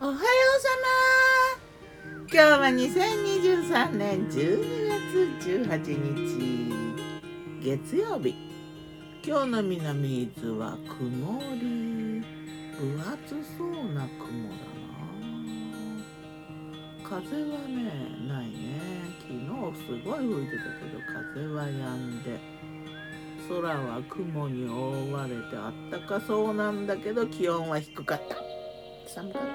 おはようさま。今日は2023年12月18日月曜日。今日の南伊豆は曇り。分厚そうな雲だな。風はねないね。昨日すごい吹いてたけど風は止んで。空は雲に覆われてあったかそうなんだけど気温は低かった。寒かった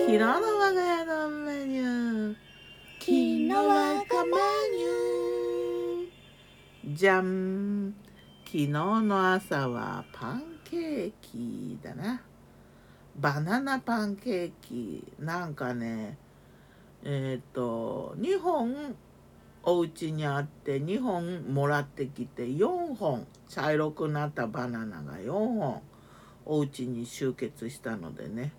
昨日の我が家のメニュー。昨日我がメニュー。じゃん昨日の朝はパンケーキだな。バナナパンケーキ。なんかねえっ、と2本お家にあって2本もらってきて4本。茶色くなったバナナが4本。お家に集結したのでね。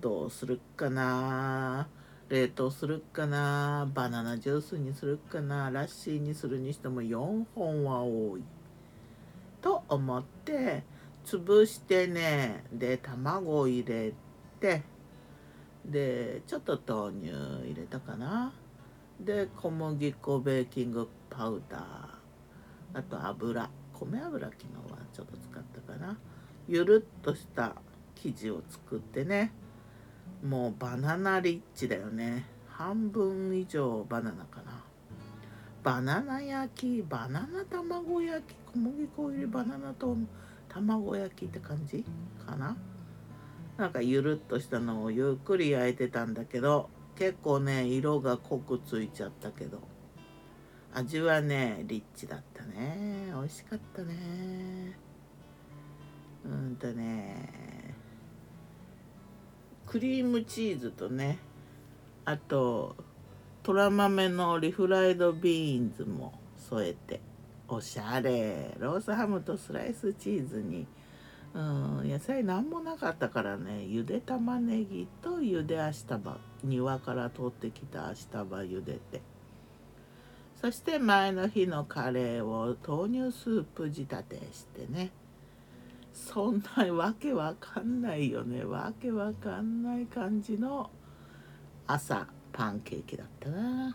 どうするかな？冷凍するかな？バナナジュースにするかな？ラッシーにするにしても4本は多い。と思って潰してね。で卵を入れてでちょっと豆乳入れたかな？で小麦粉ベーキングパウダー。あと油。米油昨日はちょっと使ったかな？ゆるっとした生地を作ってね。もうバナナリッチだよね。半分以上バナナかな。バナナ焼きバナナ卵焼き小麦粉入りバナナと卵焼きって感じ？かな？なんかゆるっとしたのをゆっくり焼いてたんだけど結構ね色が濃くついちゃったけど。味はねリッチだったね。美味しかったね。うんとねクリームチーズとねあととら豆のリフライドビーンズも添えておしゃれロースハムとスライスチーズに。うん野菜何もなかったからねゆで玉ねぎとゆでアシタバ庭から取ってきたアシタバ茹でて。そして前の日のカレーを豆乳スープ仕立てしてね。そんなわけわかんないよね。わけわかんない感じの朝パンケーキだったな。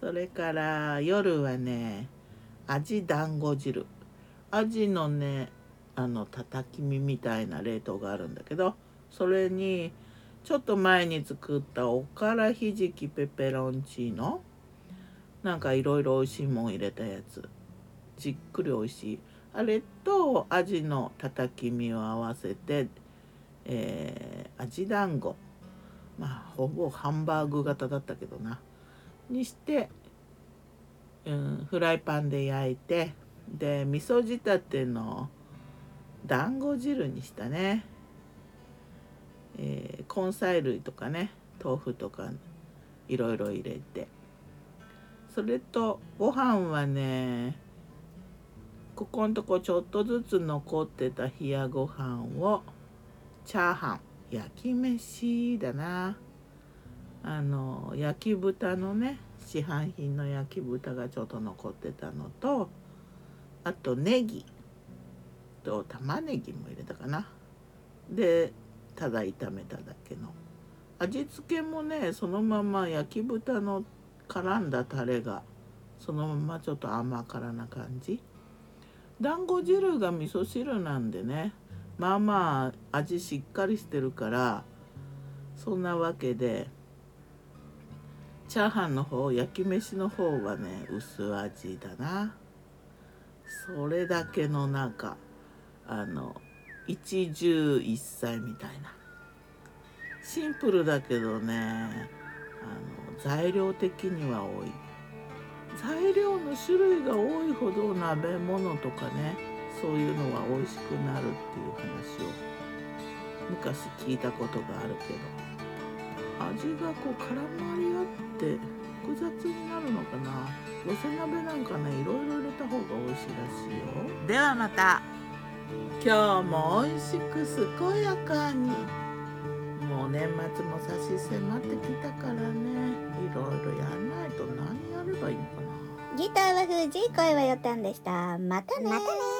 それから夜はね味団子汁。アジのねあのたたき身みたいな冷凍があるんだけどそれにちょっと前に作ったおからひじきペペロンチーノ。なんかいろいろおいしいもん入れたやつ。じっくりおいしい。あれとアジのたたき身を合わせて、えー、アジ団子。まあほぼハンバーグ型だったけどな。にして、うん、フライパンで焼いてで味噌仕立ての団子汁にしたね、えー、根菜類とかね豆腐とかいろいろ入れて。それとご飯はねここんとこちょっとずつ残ってた冷やご飯をチャーハン焼き飯だな。あの焼き豚のね市販品の焼き豚がちょっと残ってたのとあとネギと玉ねぎも入れたかな。でただ炒めただけの。味付けもねそのまま焼き豚の絡んだタレがそのままちょっと甘辛な感じ。団子汁が味噌汁なんでね。まあまあ味しっかりしてるからそんなわけでチャーハンの方焼き飯の方はね薄味だな。それだけのなんかあの一汁一菜みたいな。シンプルだけどねあの材料的には多い。材料の種類が多いほど鍋物とかねそういうのは美味しくなるっていう話を昔聞いたことがあるけど。味がこう絡まり合って複雑になるのかな。寄せ鍋なんかねいろいろ入れた方が美味しいらしいよ。ではまた。今日も美味しく健やかに年末も差し迫ってきたからね。いろいろやんないと何やればいいのかな。ギターは藤井声はよたんでした。またねまたね